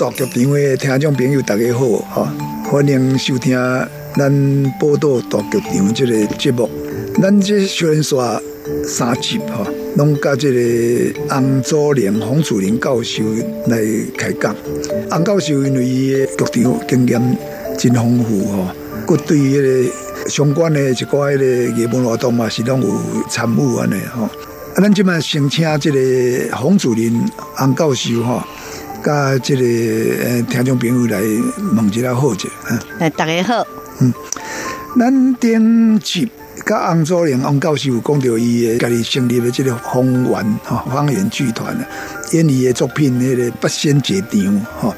大剧场的听众朋友，大家好，哈，欢迎收听咱报道大剧场这个节目。咱这小人说三集哈，拢甲这个洪祖林、洪祖林教授来开讲。洪教授因为伊的剧场经验真丰富哈，佮对迄个相关的一寡迄个艺文活动嘛是拢有参与安尼哈。咱即摆先请这个洪祖林洪教授哈。甲即个呃听众朋友来问一下好者，哎，大家好。嗯，咱顶集甲洪祖良洪教授讲到伊诶家己成立的即个方圆哈方圆剧团啊，演伊的作品迄个八仙节场哈，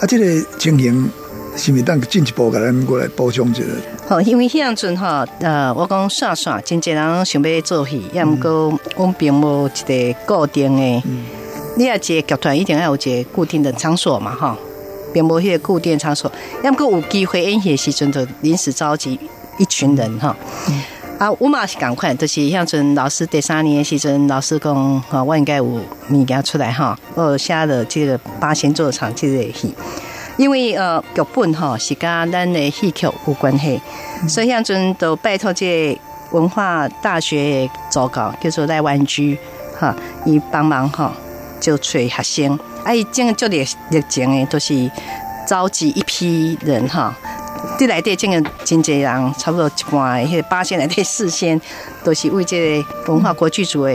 啊，即个情形是咪当进一步甲咱过来补充一下？好，因为迄样阵哈，呃，我讲算算，真侪人想要做戏，也毋过我们并无一个固定的。你要接剧团，一定要有一个固定的场所嘛，哈，并无迄个固定场所。要么有机会演戏时阵，就临时召集一群人，哈。啊，我嘛是赶快，就是像阵老师第三年时阵，老师讲，哈，我应该有物件出来，哈，我写了这个八仙做场这个戏，因为呃剧本哈是跟咱的戏曲有关系，所以像阵都拜托这文化大学组稿，叫做赖万居，哈，伊帮忙哈。就找学生，哎，整个做的热情的，都是召集一批人哈。对内对，整个真济人，差不多一半，迄八仙来对四仙，都是为这个文化国剧组的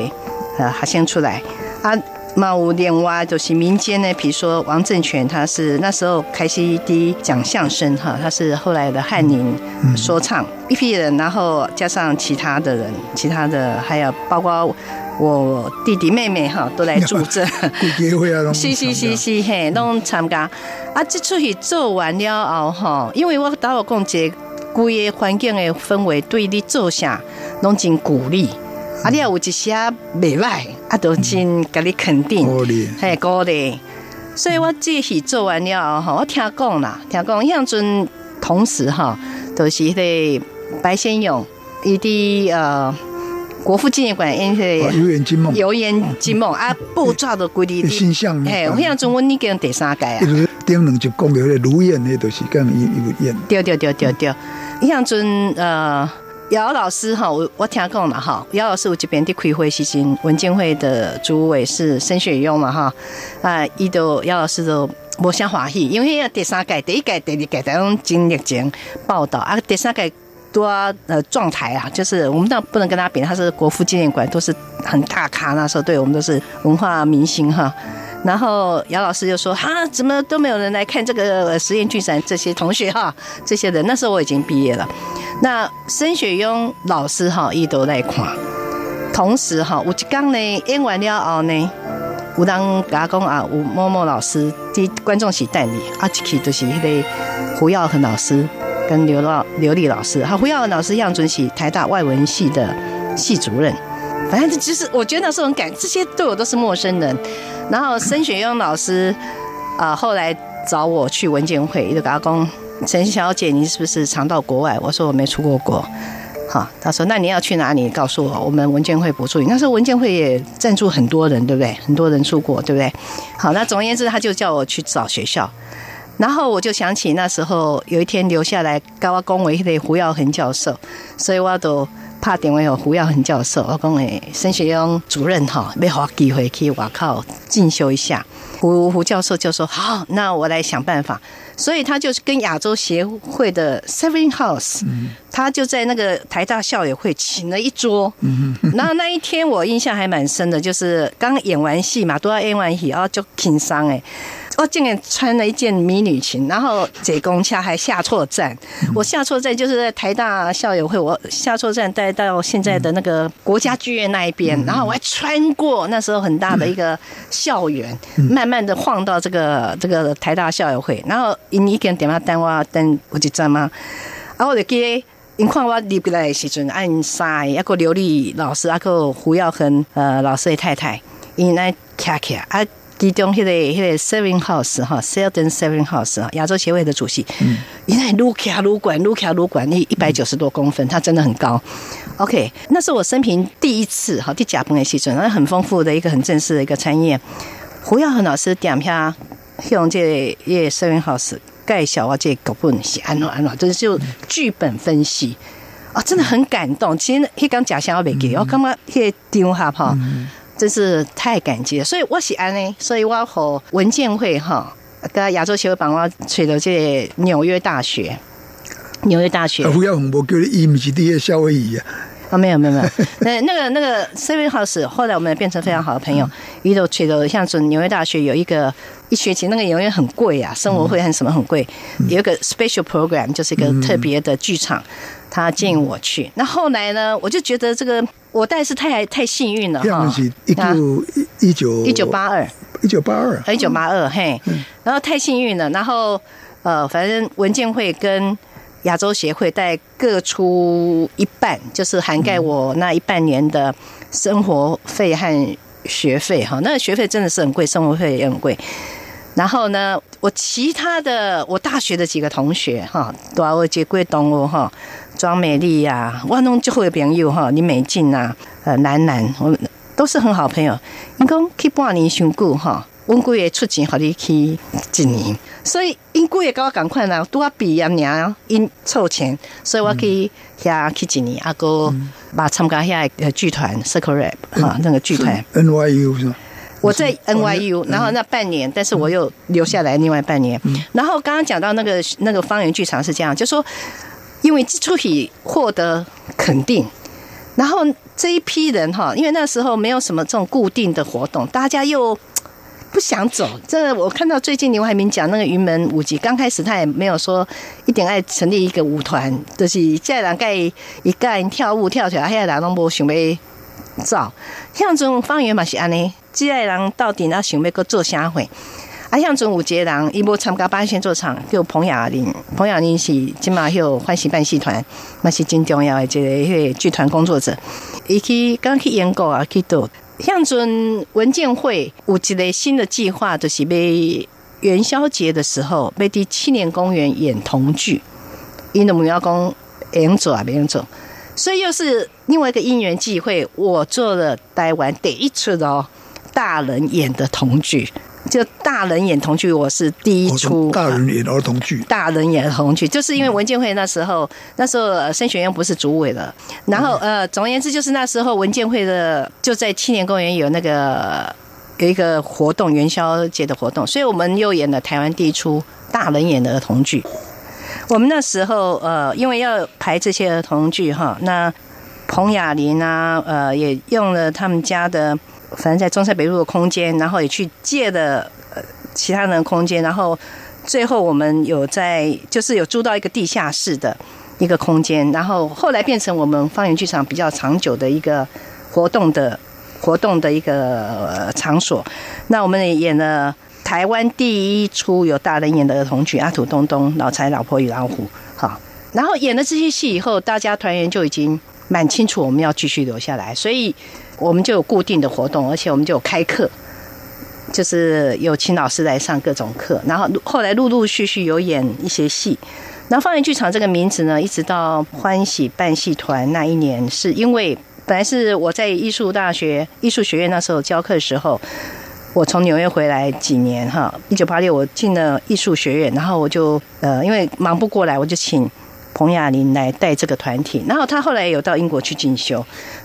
呃学生出来。啊，嘛有另外就是民间呢，比如说王正权，他是那时候开始第一讲相声哈，他是后来的翰林说唱一批人，然后加上其他的人，其他的还有包括。我弟弟妹妹哈都来助阵，是是是是嘿，拢参加。啊，这出戏做完了后哈，因为我打我讲这规个环境的氛围对你做啥拢真鼓励，啊，你也有一些未歹，啊，都真给你肯定，嘿，鼓励。所以我这戏做完了后，我听讲啦，听讲，像阵同时哈，都是迄个白先勇，伊伫呃。国父纪念馆因为油盐金梦，油盐金梦啊，布抓的规的形象，哎，我想中文你讲第三届啊，顶两集讲的那如燕那都是跟一一演，对对对对对，你像阵呃姚老师哈，我我听讲了哈，姚老师我这边的开会时间，文建会的主委是申雪庸嘛哈，啊，伊都姚老师都无啥欢喜，因为第三届、第一届、第二届都用经历前报道啊，第三届。多呃状态啊，就是我们倒不能跟他比，他是国父纪念馆都是很大咖，那时候对我们都是文化明星哈。然后姚老师就说：“哈，怎么都没有人来看这个实验剧展？这些同学哈，这些人那时候我已经毕业了。那申雪庸老师哈一都来看，同时哈吴吉刚呢演完了后呢，有当甲讲啊，吴某某老师的观众席带你，啊，这期就是那个胡耀恒老师。”跟刘老刘丽老师，哈胡耀恒老师样准系台大外文系的系主任，反正就是我觉得那时候很感，这些对我都是陌生人。然后申雪庸老师啊，后来找我去文件会，就跟他讲：“陈小姐，你是不是常到国外？”我说：“我没出过国。”好，他说：“那你要去哪里？告诉我，我们文件会补助你。”那时候文件会也赞助很多人，对不对？很多人出国，对不对？好，那总而言之，他就叫我去找学校。然后我就想起那时候有一天留下来，跟我恭维的胡耀恒教授，所以我都拍电话给胡耀恒教授，我讲诶，升学院主任哈，要好机会去外靠进修一下。胡胡教授就说好，那我来想办法。所以他就是跟亚洲协会的 Seven House，他就在那个台大校友会请了一桌。然后那一天我印象还蛮深的，就是刚演完戏嘛，都要演完戏，然后就挺伤哎。我竟然穿了一件迷你裙，然后解公车还下错站。我下错站就是在台大校友会，我下错站带到现在的那个国家剧院那一边，然后我还穿过那时候很大的一个校园，慢慢的晃到这个这个台大校友会，然后因一个人电话等我等我就站嘛，然后我就记，因看我入来的时阵，按晒一个刘丽老师，一个胡耀恒呃老师的太太，因来卡卡啊。其中迄个迄个 Saving House 哈，Seldon Saving House 啊亚洲协会的主席，原来撸卡撸管撸卡撸管，你一百九十多公分，他真的很高。OK，那是我生平第一次哈，第甲崩的戏准，那很丰富的一个很正式的一个餐宴。胡耀恒老师点下用这个 Seven House 介绍我这个本是安怎安怎，就是就剧本分析啊，真的很感动。其实迄刚假象我未记，我感觉迄个场合哈。真是太感激了，所以我是安呢，所以我和文建会哈，跟亚洲协会帮我吹到这纽约大学，纽约大学。不要红波，叫你伊不是第一夏威夷啊？啊，没有没有没有，那那个那个 Seven House，后来我们变成非常好的朋友，一路吹到像准纽约大学有一个一学期那个永远很贵啊，生活费和什么很贵，有一个 special program，就是一个特别的剧场。他建议我去，那后来呢？我就觉得这个我但是太太幸运了哈。一九一九一九八二，一九八二，一九八二嘿。然后太幸运了，然后呃，反正文件会跟亚洲协会带各出一半，就是涵盖我那一半年的生活费和学费哈。那学费真的是很贵，生活费也很贵。然后呢，我其他的我大学的几个同学哈，都要接贵东欧哈。庄美丽呀，万东就会朋友哈，李美静呐，呃，楠楠，我们都是很好朋友。因讲去半年上久哈，温姑也出钱和你去一年，所以因姑也跟我赶快啦，都要毕业年因凑钱，所以我可以遐去一年，阿哥把参加遐呃剧团 Circle Rap 哈那个剧团 NYU 是吧？我在 NYU，然后那半年，但是我又留下来另外半年。然后刚刚讲到那个那个方圆剧场是这样，就说。因为出题获得肯定，然后这一批人哈，因为那时候没有什么这种固定的活动，大家又不想走。这我看到最近刘海明讲那个云门舞集，刚开始他也没有说一点爱成立一个舞团，就是在人盖一盖跳舞跳起来，还人拢无想要走。像这种方圆嘛是安尼，这些人到底那想要个做啥会？啊，像中午节人，伊无参加八仙做场，叫彭雅玲。彭雅玲是今嘛有欢喜办戏团，那是真重要的一个剧团工作者。伊去刚去演过啊，去到像准文建会有一个新的计划，就是要元宵节的时候，要伫七年公园演童剧。因的目标讲演做啊，别人做，所以又是另外一个因缘际会，我做了台湾第一出哦，大人演的童剧。就大人演童剧，我是第一出。大人演儿童剧。大人演儿童剧，就是因为文建会那时候，那时候升学院不是主委了。然后呃，总而言之，就是那时候文建会的就在青年公园有那个有一个活动，元宵节的活动，所以我们又演了台湾第一出大人演的儿童剧。我们那时候呃，因为要排这些儿童剧哈，那彭雅玲啊，呃，也用了他们家的。反正在中山北路的空间，然后也去借的呃其他人的空间，然后最后我们有在就是有租到一个地下室的一个空间，然后后来变成我们方圆剧场比较长久的一个活动的活动的一个场所。那我们也演了台湾第一出有大人演的儿童剧《阿土东东老财老婆与老虎》哈，然后演了这些戏以后，大家团员就已经蛮清楚我们要继续留下来，所以。我们就有固定的活动，而且我们就有开课，就是有请老师来上各种课。然后后来陆陆续续有演一些戏。然后方圆剧场这个名字呢，一直到欢喜办戏团那一年，是因为本来是我在艺术大学艺术学院那时候教课的时候，我从纽约回来几年哈，一九八六我进了艺术学院，然后我就呃因为忙不过来，我就请。彭雅玲来带这个团体。然后他后来有到英国去进修，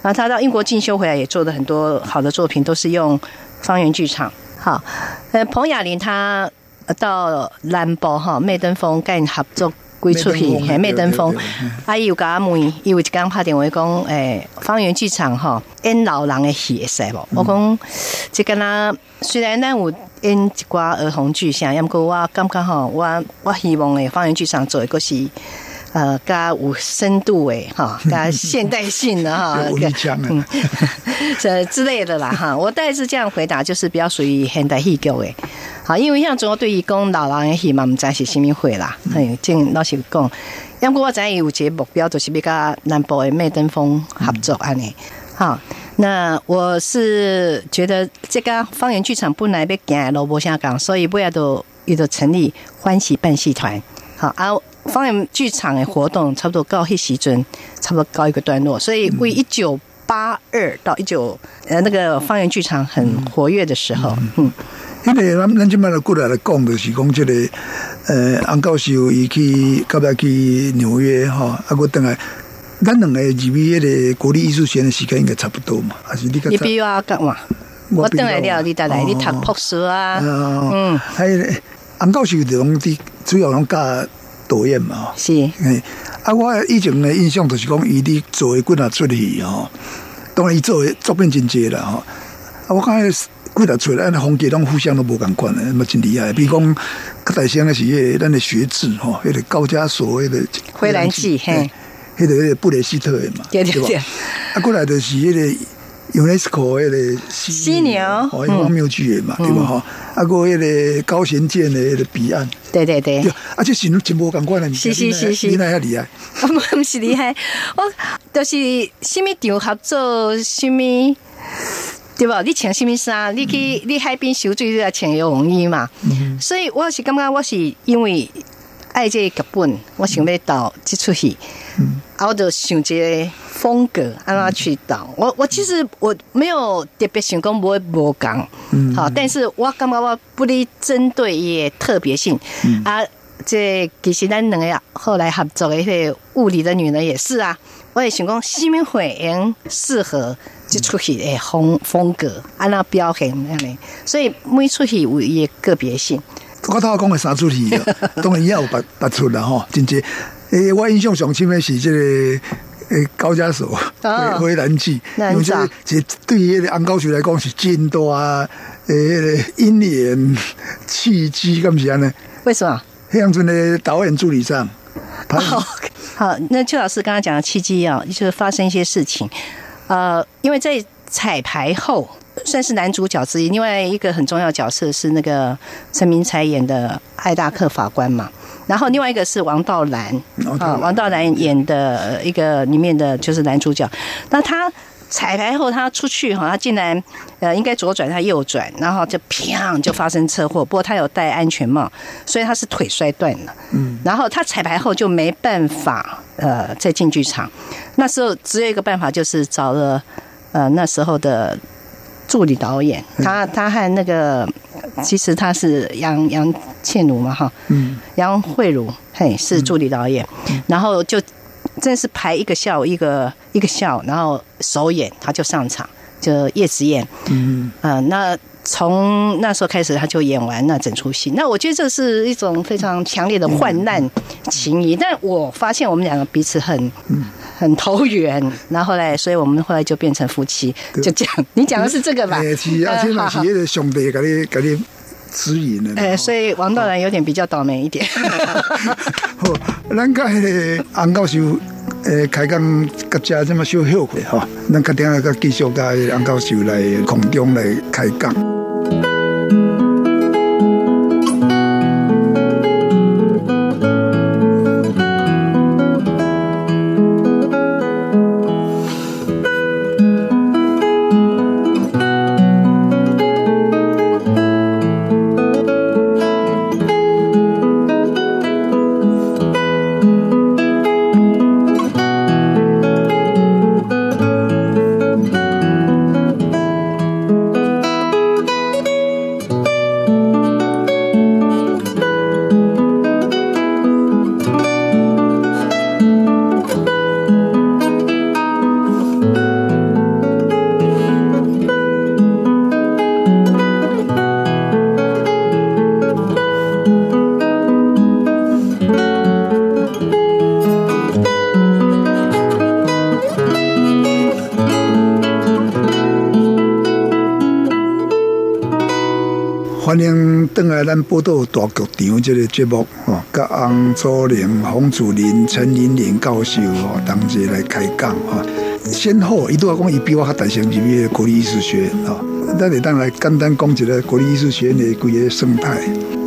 然后他到英国进修回来也做了很多好的作品，都是用方圆剧场。好，呃，彭雅玲她到兰博哈麦登峰跟合作。归出戏，嘿，麦登峰，啊，伊有甲我问，伊有一刚拍电话讲，诶，方圆剧场吼演老人的戏会使无？我讲，即个呐，虽然咱有演一寡儿童剧，像，毋过我感觉吼，我我希望诶，方圆剧场做一个是。呃，加有深度诶，哈，加现代性的哈，嗯，这之类的啦，哈，我大概是这样回答，就是比较属于现代戏剧诶，好，因为像中国对于讲老人的戏嘛，毋知是虾米会啦，嘿，正老实讲，因为我知有一个目标，就是要甲南部诶麦登峰合作安尼，好，那我是觉得这个方圆剧场本来要行萝卜下港，所以不要都伊就成立欢喜办戏团，好啊。方圆剧场的活动差不多告迄时阵，差不多告一个段落，所以为一九八二到一九呃那个方圆剧场很活跃的时候，嗯，因为咱咱今摆来过来来讲，就是讲这个呃安教授伊去到尾去纽约哈，啊，我等下咱两个入去迄个国立艺术学院的时间应该差不多嘛，还是你你比我干嘛？我等来了，你再来，你读博士啊？嗯，还有安教授这种的主要拢教。导演嘛，是，哎，啊，我以前的印象就是讲，伊伫做几啊出戏吼，当然伊做作品真济啦吼，啊，我看几啊出来，那风格拢互相都无共款的，那么真厉害。比如讲，较大声的是迄个咱的学制吼，迄个高加索迄个灰蓝记，嘿，迄个迄个布雷希特的嘛，对对对，啊，过来的是迄个。UNESCO 迄个犀牛，哦，荒谬剧的嘛，对吧？哈，啊，个迄个高贤健的迄个彼岸，对对对，而且是全部感官的，是是是是，你那遐厉害，我们是厉害，我 就是什么场合做什么，对吧？你穿什么衫？你去你海边游水，你要穿游泳衣嘛。所以我是感觉我是因为爱这剧本，我想要导这出戏。啊我就想这风格，安怎去导。我我其实我没有特别想讲不会无讲，好，但是我感觉我不哩针对也特别性啊。这其实咱两个后来合作的一些物理的女人也是啊。我也想讲西明会应适合这出戏的风风格，安那表现安尼，所以每出戏有伊个别性。我头讲的三出戏，当然也有八八出啦吼，真济。诶，我印象上深的是这个诶高加索回回蓝记，因为这这对于安高学来讲是真多啊诶一年契机，咁是安呢？为什么？黑阳村的导演助理上，好，好，那邱老师刚刚讲的契机啊，就是发生一些事情，呃，因为在彩排后算是男主角之一，另外一个很重要角色是那个陈明才演的艾大克法官嘛。然后另外一个是王道兰啊，王道兰演的一个里面的就是男主角。那他彩排后他出去哈，他竟然呃应该左转他右转，然后就砰就发生车祸。不过他有戴安全帽，所以他是腿摔断了。嗯，然后他彩排后就没办法呃再进剧场。那时候只有一个办法，就是找了呃那时候的。助理导演，他他和那个，其实他是杨杨倩茹嘛哈，嗯，杨慧茹嘿是助理导演，然后就真是排一个下午一个一个下午，然后首演他就上场，就叶子燕，嗯。嗯，那。从那时候开始，他就演完那整出戏。那我觉得这是一种非常强烈的患难情谊。但我发现我们两个彼此很很投缘，然后来，所以我们后来就变成夫妻。就这样，你讲的是这个吧？兄弟给你给你指引的。哎，所以王道然有点比较倒霉一点。好，咱个安教授诶开讲各家这么小后悔哈，咱决定个继续甲安教授来空中来开讲。欢迎登来咱报道大剧场这个节目哦，甲洪祖玲、洪祖林、陈玲玲教授哦，同齐来开讲哈。先后，伊都要讲，伊比我较大声入去国立艺术学院啊。咱得当来简单讲一个国立艺术学院的规个生态。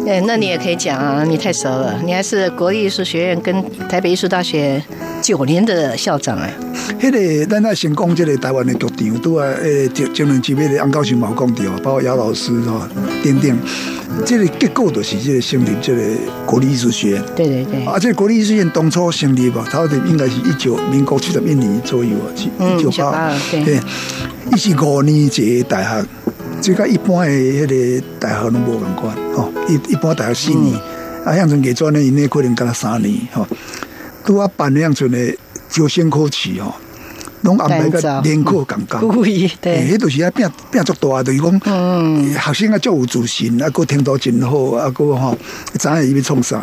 哎，那你也可以讲啊，你太熟了，你还是国立艺术学院跟台北艺术大学九年的校长哎。迄个咱那先讲这个台湾的局长，都啊，诶，前前两集的安高雄毛讲到，包括姚老师吼，等等，这个结构都是这个成立这个国立艺术学院。对对对。而且国立艺术学院当初成立吧，差不多应该是一九民国七十一年左右啊，一九八对。伊是五年制大学。这个一般的迄个大学拢无共款，吼，一一般大学四年，啊，像从艺专呢，因为可能干了三年，吼，拄啊办样阵的招生考试吼，拢安排个联考共教，故意对，迄都是啊变变足大，就是讲，嗯，学生啊足有自信，啊，个听到真好，啊，个吼，知影伊要创啥，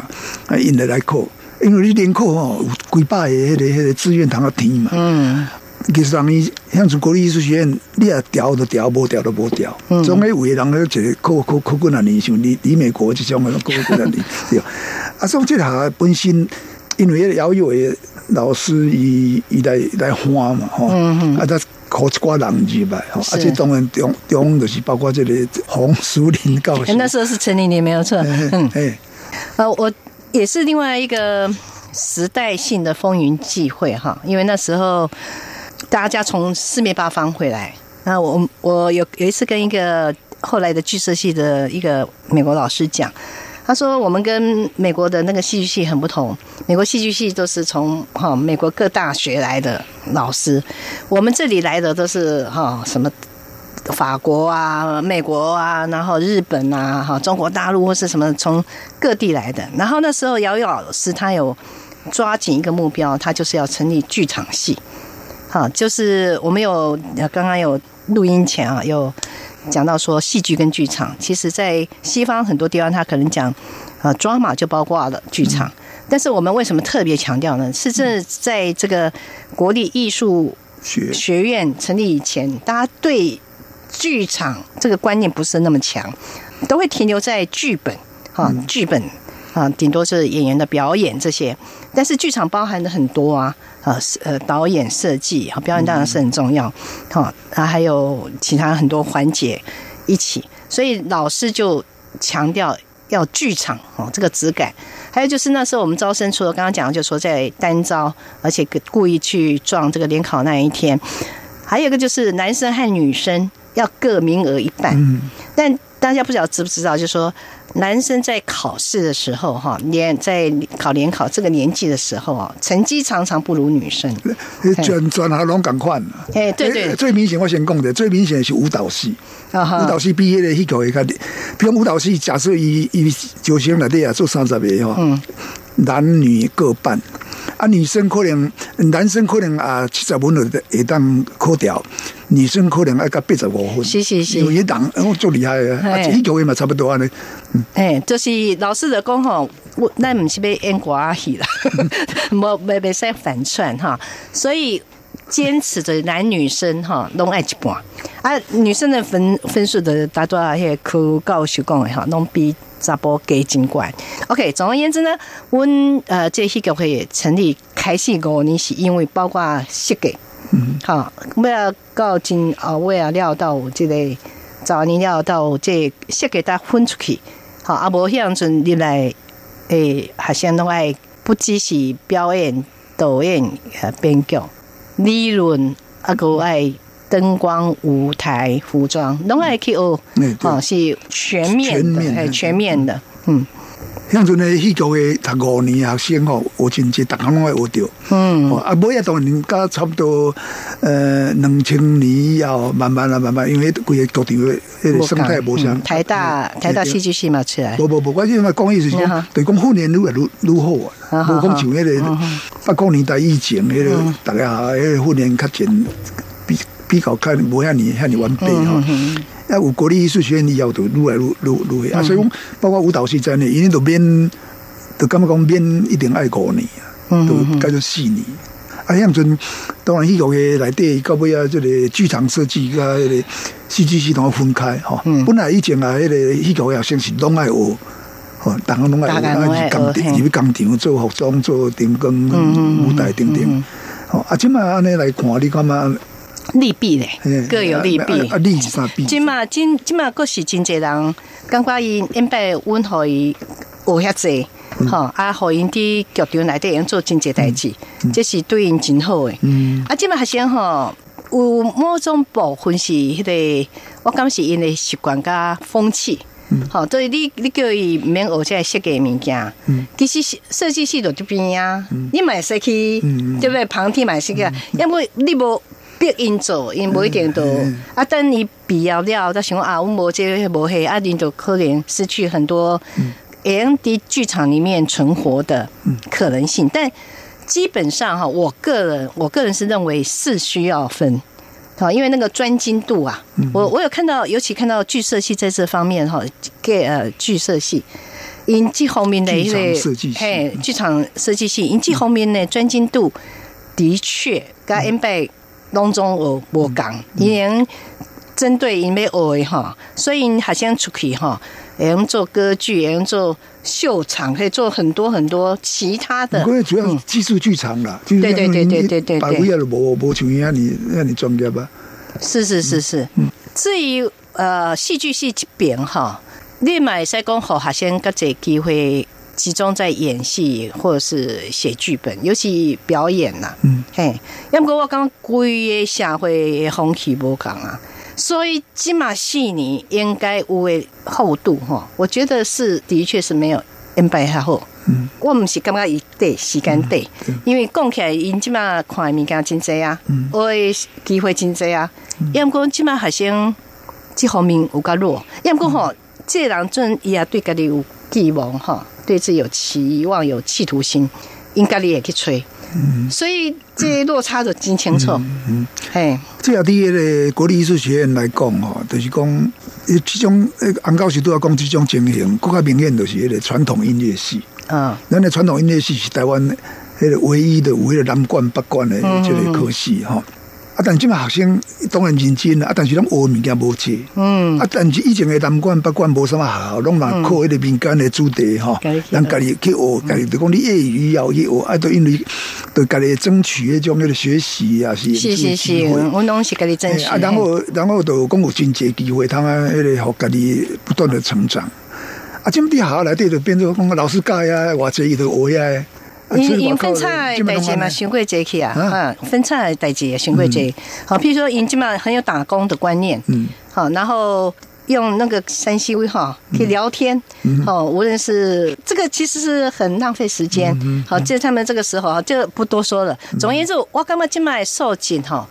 啊，因来来考，因为你联考吼，有几百个迄个迄个志愿通啊填嘛，嗯。其实人伊像从国立艺术学院，你啊调都调，无调都无调。总诶有诶人咧，一个考考考几啊年，像李李美国即种诶，考几啊年。对，啊，所以即下本身因为姚有诶老师伊伊来来花嘛，吼，啊，他考一挂人入来，吼，而且当然中中就是包括这里红树林教授。那时候是陈玲玲没有错。嗯，哎，呃，我也是另外一个时代性的风云际会哈，因为那时候。大家从四面八方回来，那我我有有一次跟一个后来的剧社系的一个美国老师讲，他说我们跟美国的那个戏剧系很不同，美国戏剧系都是从哈美国各大学来的老师，我们这里来的都是哈什么法国啊、美国啊，然后日本啊、哈中国大陆或是什么从各地来的，然后那时候姚姚老师他有抓紧一个目标，他就是要成立剧场系。好，就是我们有刚刚有录音前啊，有讲到说戏剧跟剧场，其实在西方很多地方，他可能讲啊，drama 就包括了剧场，但是我们为什么特别强调呢？是这在这个国立艺术学学院成立以前，大家对剧场这个观念不是那么强，都会停留在剧本啊，剧本啊，顶多是演员的表演这些，但是剧场包含的很多啊。呃，呃，导演设计和表演当然是很重要，好，啊，还有其他很多环节一起，所以老师就强调要剧场哦，这个质感。还有就是那时候我们招生，除了刚刚讲，就说在单招，而且故意去撞这个联考那一天，还有一个就是男生和女生要各名额一半，嗯。但大家不晓得知不知道，就是说。男生在考试的时候，哈，年在考联考这个年纪的时候啊，成绩常常不如女生。转转下拢赶快。哎，对对。最明显我先讲的，最明显是舞蹈系。舞蹈系毕业的，迄个会较，比如舞蹈系，假设以以九星来底啊，做三十个哈，男女各半。啊，女生可能，男生可能啊七十分就会当考掉，女生可能要到八十五分。是是是，有一档我，做厉害啊！啊，一个月嘛差不多啊，呢。哎，就是老师的讲吼，我那不是被演瓜戏啦，没没没使反串哈，所以坚持着男女生哈拢爱一半啊，女生的分分数的大多啊，些科教授讲的哈，拢比。查波给真管，OK。总而言之呢，阮呃这戏剧会成立开始五年是因为包括设计，嗯，好，我要到今啊，我要料到这个早年料到这设计它分出去，好，啊无像阵入来，诶，学生拢爱不只是表演、导演、编剧、理论，啊个爱。灯光、舞台、服装，拢爱去学，哦，是全面的，哎，全面的，嗯。像阵呢，戏剧的读五年学生哦，学真济，逐项拢爱学着。嗯。啊，每一当然加差不多，呃，两千年以后，慢慢啊，慢慢，因为规个剧场的迄个生态无相。台大台大戏剧系嘛出来。不不不，关键嘛讲意思是讲，对讲训练愈来愈愈好啊。无讲像迄个八九年代以前迄个，大家迄个训练较前。比较较无遐尼遐尼完备吼，啊有国立艺术学院以后都愈来愈愈愈会啊，所以讲包括舞蹈系在内，因为都免都感觉讲免一定爱五年啊，都改做四年。啊，迄阵当然迄个嘅内底到尾啊，即个剧场设计甲迄个戏剧系统分开吼。本来以前啊，迄个戏剧学生是拢爱学，吼，逐个拢爱学，啊，去工地入去工厂做服装、做灯光、舞台等等。吼，啊，即嘛安尼来看，你感觉？利弊咧，各有利弊。啊，利是啥弊？即嘛，今即嘛，佫是真侪人感觉伊因拜阮互伊学遐济，吼啊，互因伫剧场内底用做真侪代志，这是对因真好诶。啊，即嘛学生吼有某种部分是迄个，我感觉是因诶习惯甲风气。好，所以你你叫伊毋免学这设计物件，嗯其实设计系都这边啊，你买设计对不对？旁听买设计，要不你无。逼因做，因无一定都啊。等你必要了，再想啊，我无这无黑啊，你就可能失去很多 M D 剧场里面存活的可能性。但基本上哈，我个人我个人是认为是需要分好，因为那个专精度啊，我我有看到，尤其看到剧社系在这方面哈，给呃剧社系，因季后面的一类嘿剧场设计系，因季后面的专精度的确跟 M 贝。当中我我讲，因针对因为学哈，所以好像出去哈，也用做歌剧，也用做秀场，可以做很多很多其他的。主要技术剧场啦，对对对对对对，百位啊，无无像伊啊，你那你专业吧？是是是是。至于呃戏剧系这边哈，你买西讲好，好像个这机会。集中在演戏或者是写剧本，尤其表演呐。嗯，嘿，要不我刚规个社会风气不讲啊，所以起码戏呢应该有诶厚度哈。我觉得是的确是没有 N 百还厚。嗯，我毋是感觉伊短时间对，因为讲起来因起码看物件真济啊，我机会真济啊。要不讲起码好像这方面有较弱，要不讲吼，这人阵伊也对家己有寄望哈。对自己有期望、有企图心，应该你也去吹，所以这落差就真清楚。嗯，嘿，这要对个国立艺术学院来讲哦，就是讲，这种安教授都要讲这种情形，更加明显就是迄个传统音乐系。嗯，咱的传统音乐系是台湾迄个唯一的有迄个南管北管的这个科系哈。啊，但即嘛学生当然认真啊，但是拢学物件无济。嗯。啊，但是以前的南管北管无什么学校，拢嘛靠迄个民间的主题吼，咱家己去学，家己就讲你业余要去学，啊，都因为对家己争取迄种迄个学习啊，是是是是，我拢是家己争取。啊，然后然后就讲有真济机会，通啊迄个互家己不断的成长。啊，这么啲学校内底就变做讲老师教啊，或者伊就学啊。因因分菜代志嘛，上过节去啊，嗯，分菜代志也上过节。好，譬如说，因今嘛很有打工的观念，嗯，好，然后用那个山西微哈可以聊天，好，无论是这个其实是很浪费时间，好，就他们这个时候就不多说了。总而言之，我感觉今麦受紧哈，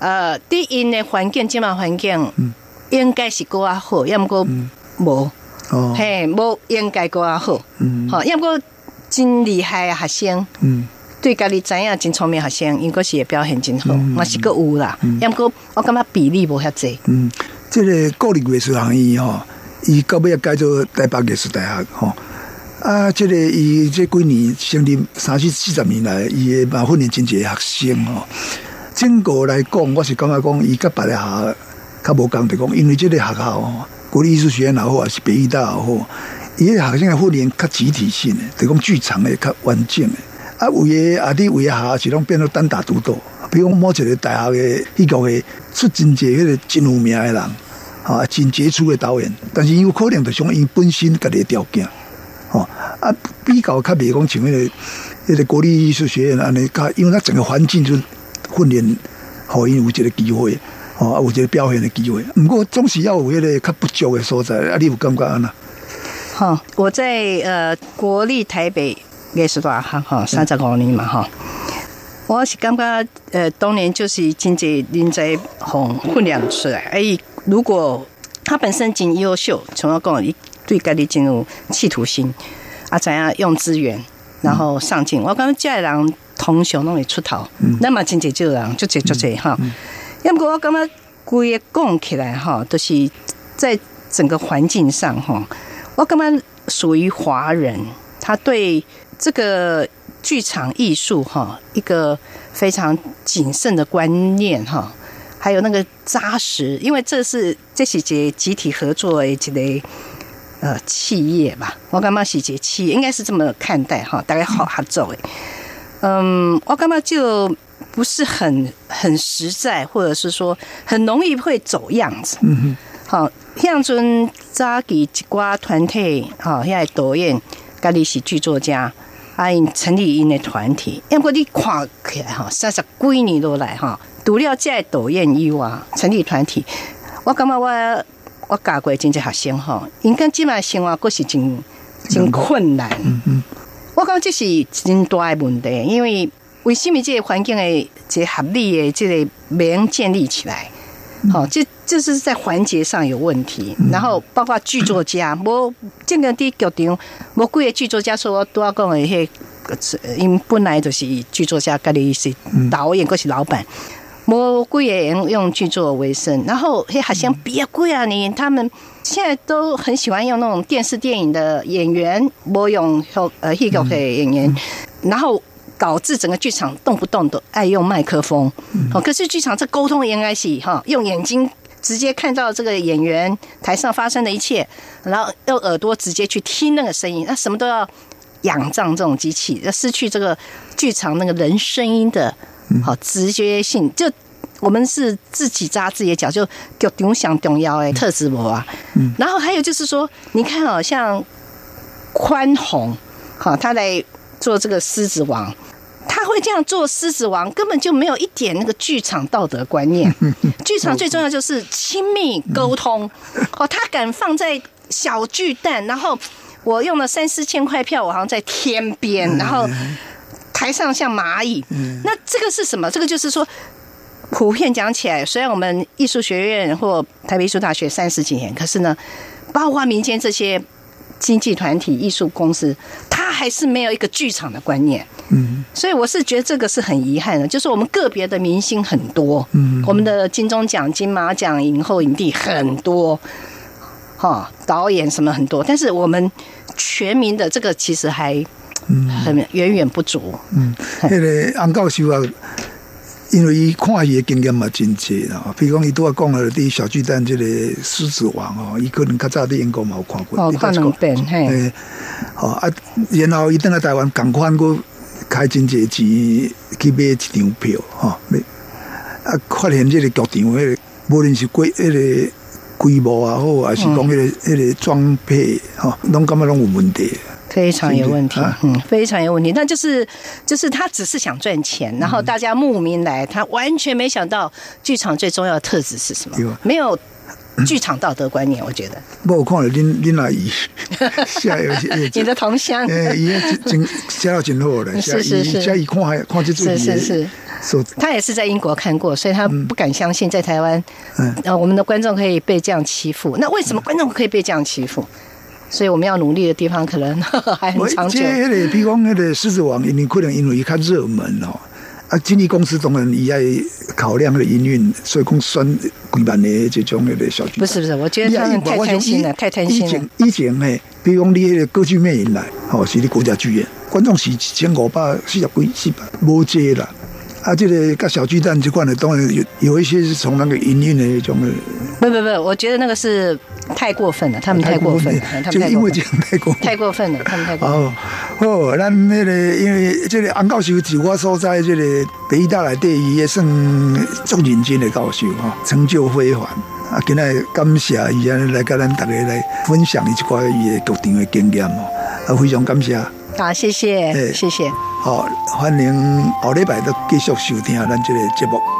呃，第一的环境，今麦环境应该是够啊好，要么过无，嘿，无应该够啊好，好，要么过。真厉害啊，学生，嗯，对家己知影真聪明学生，应该是会表现真好，嘛是个有啦。要过我感觉比例无遐济。嗯，这个国立艺术学院吼，伊到尾要改做台北艺术大学吼。啊，这个伊这几年成立三四四十年来，伊诶嘛训练真济学生吼。整个来讲，我是感觉讲伊甲别个学校较无共的讲，因为这个学校国立艺术学院也好，还是北艺大也好。伊个学生训练较集体性的，就讲剧场的较完整的。啊，有诶啊，啲有诶下是拢变做单打独斗。比如某一个大学的迄个诶出真济迄个真有名诶人，啊，真杰出诶导演。但是有可能就像伊本身家己条件，哦啊，比较较袂讲像迄个迄个国立艺术学院安尼，因为他整个环境就训练，互因有一个机会，哦，有一个表现的机会。毋过总是要有迄个较不足诶所在，啊，你有感觉安那？哈，我在呃国立台北艺术大学哈三十五年嘛哈，我是感觉呃当年就是经济人才红训练出来，哎，如果他本身真优秀，从要讲对家己进入企图心啊，怎样用资源然后上进，我感觉这人同学拢会出头，那么经济就人就这就这哈，要不我感觉规个讲起来哈，都是在整个环境上哈。我刚刚属于华人，他对这个剧场艺术哈，一个非常谨慎的观念哈，还有那个扎实，因为这是这是节集体合作的一个呃企业吧，我感觉是节企业应该是这么看待哈，大概好合作诶。嗯，我感觉就不是很很实在，或者是说很容易会走样子。嗯哼，好，像阵早期一挂团体，哈，现在导演，家己是剧作家。啊，因成立因的团体，因为你看起来吼，三十几年都来吼，除了在导演以外，成立团体，我感觉我我教过真济学生吼，因跟即卖生活阁是真真困难。嗯嗯，我感觉这是真大的问题，因为为什么这个环境的这合理的这个袂用建立起来？好，这这是在环节上有问题，然后包括剧作家，我这个第剧场，我几个剧作家说，我都要讲的迄，因为本来就是剧作家，家己是导演，阁是老板，我几个人用剧作为生，然后嘿，好像别贵啊，你他们现在都很喜欢用那种电视电影的演员，我用呃戏剧的演员，然后。导致整个剧场动不动都爱用麦克风，哦，可是剧场这沟通应该是哈，用眼睛直接看到这个演员台上发生的一切，然后用耳朵直接去听那个声音，那什么都要仰仗这种机器，要失去这个剧场那个人声音的好直觉性。就我们是自己扎自己的脚，就就影响重要哎，特质我啊。嗯然后还有就是说，你看哦，像宽宏，好，他来做这个狮子王。他会这样做，狮子王根本就没有一点那个剧场道德观念。剧场最重要就是亲密沟通。哦，他敢放在小巨蛋，然后我用了三四千块票，我好像在天边，然后台上像蚂蚁。那这个是什么？这个就是说，普遍讲起来，虽然我们艺术学院或台北艺术大学三十几年，可是呢，包括民间这些。经济团体、艺术公司，他还是没有一个剧场的观念。嗯，所以我是觉得这个是很遗憾的，就是我们个别的明星很多，嗯，我们的金钟奖、金马奖影后、影帝很多，哈，导演什么很多，但是我们全民的这个其实还很远远不足。嗯，那个安教授啊。因为伊看戏的经验嘛真济啦，比如讲伊拄啊讲了伫小巨蛋即个狮子王哦，伊可能较早伫英国嘛有看过，哦，看两遍嘿，好啊，然后伊等来台湾，赶快过开真济钱去买一张票吼，买啊，发现这个剧场迄个无论是规迄个规模啊好，还是讲迄个迄个装备哈，拢感觉拢有问题。非常有问题，嗯，非常有问题。那就是，就是他只是想赚钱，然后大家慕名来，他完全没想到剧场最重要的特质是什么？没有剧场道德观念，我觉得。我看了林林阿姨，下有你的同乡，哎，也真写到真好了，是是是，下一看还看这是是是，他也是在英国看过，所以他不敢相信在台湾，嗯，呃，我们的观众可以被这样欺负。那为什么观众可以被这样欺负？所以我们要努力的地方可能 还很长久。这个，比如讲那个狮子王，你可能因为伊较热门哦，啊，经纪公司当然伊爱考量的营运，所以讲选几万的这种那个小剧。不是不是，我觉得他们太贪心了，太贪心了。以前以前呢，比如讲你那个歌剧魅影来，哦，是你国家剧院，观众是一千五百四十几四百，无接啦。啊，这个跟小巨蛋这块的，当然有有一些是从那个营运的那种。不不不，我觉得那个是太过分了，他们太过分了，就因为这样太过太过分了，他们太过分。哦哦，咱那个因为这个安教授是我所在这个北大来对伊也算足认真的教授哈，成就非凡。啊，今日感谢伊安来跟咱大家来分享一寡伊的剧场的经验哦，啊，非常感谢。好，谢谢，谢谢。好，欢迎后礼拜都继续收听咱这个节目。